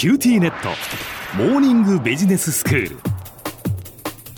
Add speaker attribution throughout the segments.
Speaker 1: QTnet。モーニングビジネススクール。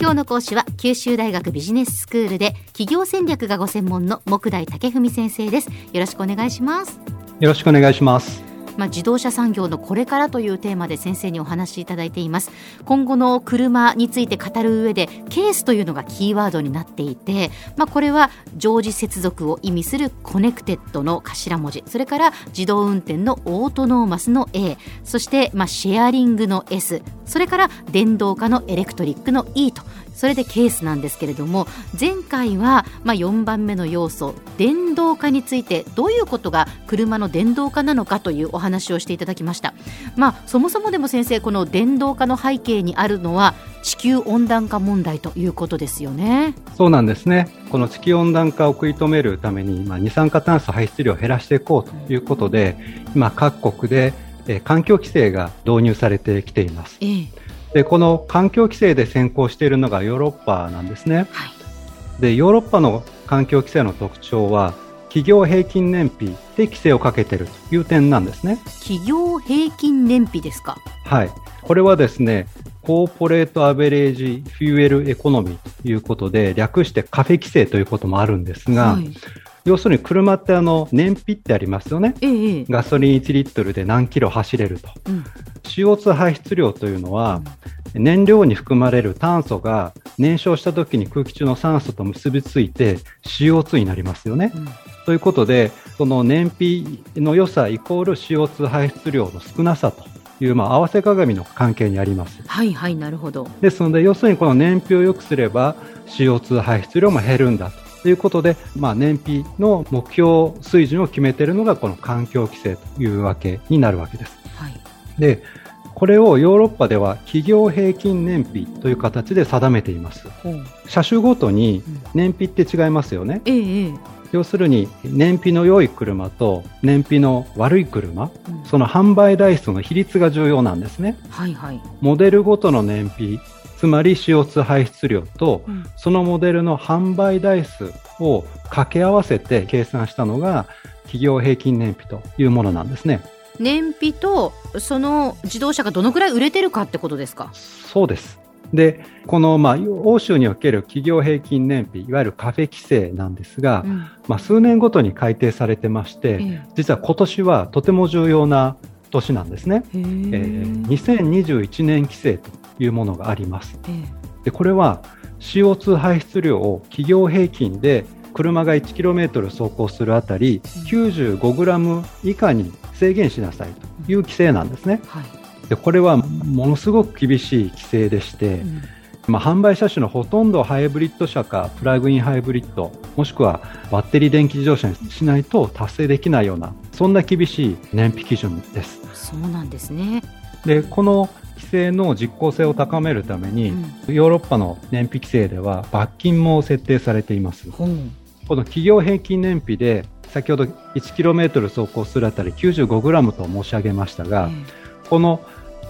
Speaker 2: 今日の講師は九州大学ビジネススクールで企業戦略がご専門の目代武史先生です。よろしくお願いします。
Speaker 3: よろしくお願いします
Speaker 2: まあ、自動車産業のこれからというテーマで先生にお話しいただいています。今後の車について語る上でケースというのがキーワードになっていて、まあ、これは常時接続を意味する connected の頭文字。それから自動運転の autonomous の A そしてまあシェアリングの S それから電動化のエレクトリックの E とそれでケースなんですけれども前回はまあ4番目の要素電動化についてどういうことが車の電動化なのかというお話をしていただきました、まあ、そもそもでも先生この電動化の背景にあるのは地球温暖化問題ということですよね。
Speaker 3: そうなんですね。この地球温暖化を食い止めるために、まあ、二酸化炭素排出量を減らしていこうということで今各国でえ環境規制が導入されてきています。ええでこの環境規制で先行しているのがヨーロッパなんですね。はい、でヨーロッパの環境規制の特徴は企業平均燃費で規制をかけているという点なんですね。
Speaker 2: 企業平均燃費ですか？
Speaker 3: はい。これはですね、 Corporate Average Fuel Economy ということで、略して CAFE 規制ということもあるんですが、はい、要するに車ってあの燃費ってありますよね、ええ、ガソリン1リットルで何キロ走れると、うん、CO2 排出量というのは、燃料に含まれる炭素が燃焼した時に空気中の酸素と結びついて CO2 になりますよね。うん、ということで、その燃費の良さイコール CO2 排出量の少なさという、まあ、合わせ鏡の関係にあります。
Speaker 2: はいはい、なるほど。
Speaker 3: ですので、要するにこの燃費を良くすれば CO2 排出量も減るんだということで、まあ、燃費の目標水準を決めているのがこの環境規制というわけになるわけです。はい、でこれをヨーロッパでは企業平均燃費という形で定めています。車種ごとに燃費って違いますよね。ええ、要するに燃費の良い車と燃費の悪い車、うん、その販売台数の比率が重要なんですね。はいはい、モデルごとの燃費つまり CO2 排出量と、うん、そのモデルの販売台数を掛け合わせて計算したのが企業平均燃費というものなんですね。
Speaker 2: 燃費とその自動車がどのくらい売れてるかってことですか？
Speaker 3: そうです。で、この、まあ、欧州における企業平均燃費、いわゆるカフェ規制なんですが、うん、まあ、数年ごとに改定されてまして、ええ、実は今年はとても重要な年なんですね。えー、2021年規制というものがあります。でこれは CO2 排出量を企業平均で車が 1km 走行するあたり 95g 以下に制限しなさいという規制なんですね。はい、でこれはものすごく厳しい規制でして、うん、まあ、販売車種のほとんどハイブリッド車かプラグインハイブリッドもしくはバッテリー電気自動車にしないと達成できないようなそんな厳しい燃費基準です。
Speaker 2: そうなんですね
Speaker 3: でこの規制の実効性を高めるために、うん、ヨーロッパの燃費規制では罰金も設定されています。うんこの企業平均燃費で先ほど 1km 走行するあたり 95g と申し上げましたが、この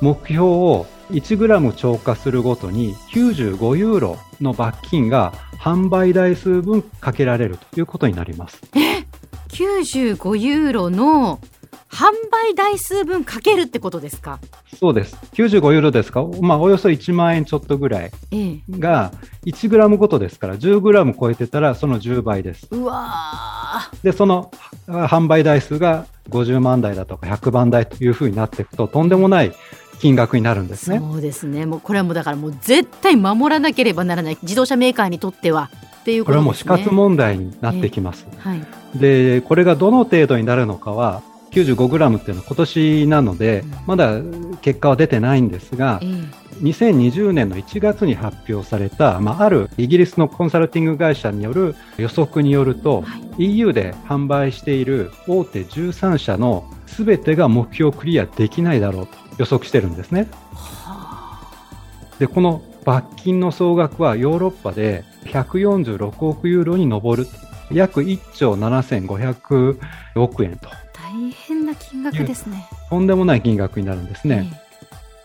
Speaker 3: 目標を 1g 超過するごとに95ユーロの罰金が販売台数分かけられるということになります。
Speaker 2: え95ユーロの販売台数分かけるってことですか？
Speaker 3: そうです。95ユーロですか、まあ、およそ1万円ちょっとぐらいが1グラムごとですから、10グラム超えてたらその10倍です。うわで、その販売台数が50万台だとか100万台というふうになっていくと、とんでもない金額になるんですね。
Speaker 2: そうですね。もうこれはもうだからもう絶対守らなければならない自動車メーカーにとってはっていうことですね。これはもう
Speaker 3: 死活問題になってきます。えー、はい。で、これがどの程度になるのかは、95g っていうのは今年なので、まだ結果は出てないんですが、2020年の1月に発表された、まあ、あるイギリスのコンサルティング会社による予測によると、はい、EU で販売している大手13社の全てが目標クリアできないだろうと予測してるんですね。でこの罰金の総額はヨーロッパで146億ユーロに上る約1兆7500億円と
Speaker 2: 大変な金額ですね。
Speaker 3: とんでもない金額になるんですね。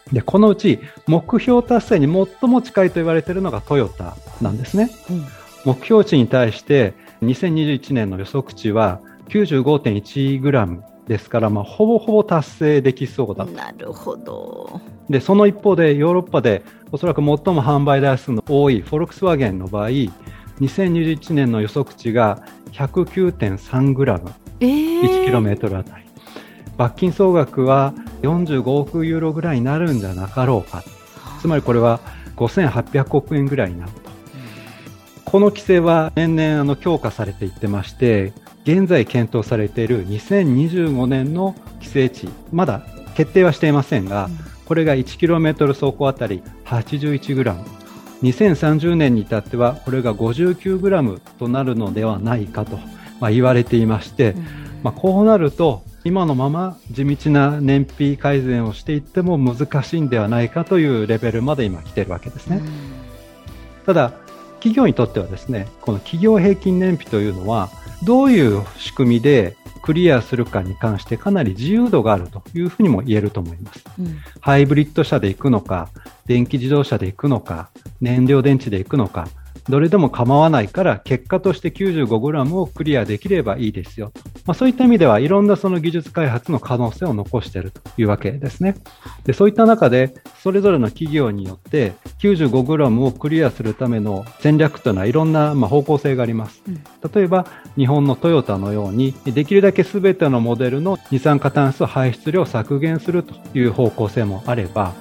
Speaker 3: えー、で、このうち目標達成に最も近いと言われているのがトヨタなんですね。うん、目標値に対して2021年の予測値は 95.1g ですから、まあ、ほぼほぼ達成できそうだ
Speaker 2: なるほど
Speaker 3: でその一方でヨーロッパでおそらく最も販売台数の多いフォルクスワーゲンの場合2021年の予測値が109.3グラム、えー、1km あたり。罰金総額は45億ユーロぐらいになるんじゃなかろうか。つまりこれは5800億円ぐらいになると。この規制は年々あの強化されていってまして現在検討されている2025年の規制値まだ決定はしていませんが、これが 1km 走行あたり 81g 2030年に至ってはこれが 59g となるのではないかと、まあ、言われていまして、まあ、こうなると今のまま地道な燃費改善をしていっても難しいんではないかというレベルまで今来ているわけですね。ただ企業にとってはですねこの企業平均燃費というのはどういう仕組みでクリアするかに関してかなり自由度があるというふうにも言えると思います。うん、ハイブリッド車で行くのか、電気自動車で行くのか、燃料電池で行くのか、どれでも構わないから結果として 95g をクリアできればいいですよ。と、まあ、そういった意味ではいろんなその技術開発の可能性を残しているというわけですね。でそういった中でそれぞれの企業によって 95g をクリアするための戦略というのはいろんなまあ方向性があります、うん、例えば日本のトヨタのようにできるだけ全てのモデルの二酸化炭素排出量を削減するという方向性もあれば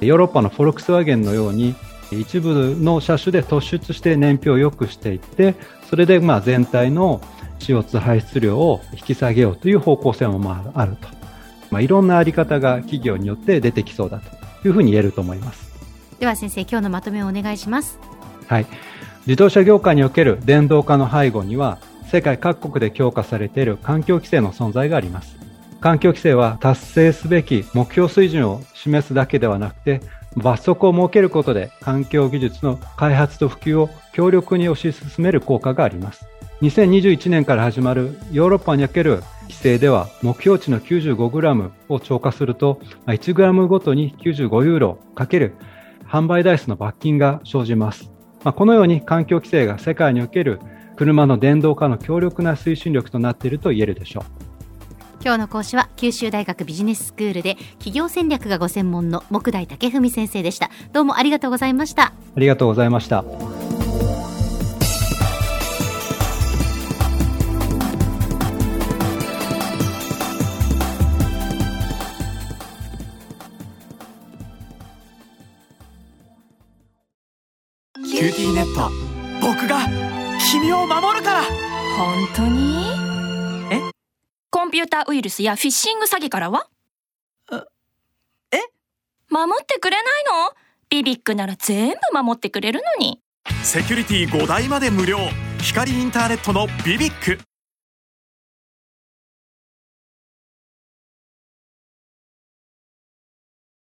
Speaker 3: ヨーロッパのフォルクスワーゲンのように一部の車種で突出して燃費を良くしていってそれでまあ全体の CO2 排出量を引き下げようという方向性もまああると、まあ、いろんなあり方が企業によって出てきそうだというふうに言えると思います。
Speaker 2: では先生今日のまとめをお願いします。
Speaker 3: はい。自動車業界における電動化の背後には世界各国で強化されている環境規制の存在があります。環境規制は達成すべき目標水準を示すだけではなくて罰則を設けることで環境技術の開発と普及を強力に推し進める効果があります。2021年から始まるヨーロッパにおける規制では目標値の 95g を超過すると 1g ごとに95ユーロかける販売台数の罰金が生じます。まこのように環境規制が世界における車の電動化の強力な推進力となっていると言えるでしょう。
Speaker 2: 今日の講師は九州大学ビジネススクールで企業戦略がご専門の木大武文先生でした。どうもありがとうございました。
Speaker 3: ありがとうございました。
Speaker 1: QTnet 僕が君を守るから。
Speaker 4: 本当に？コンピューターウイルスやフィッシング詐欺からは？
Speaker 5: え？
Speaker 4: 守ってくれないの？ BBIQ なら全部守ってくれるのに。
Speaker 1: セキュリティ5台まで無料。光インターネットの BBIQ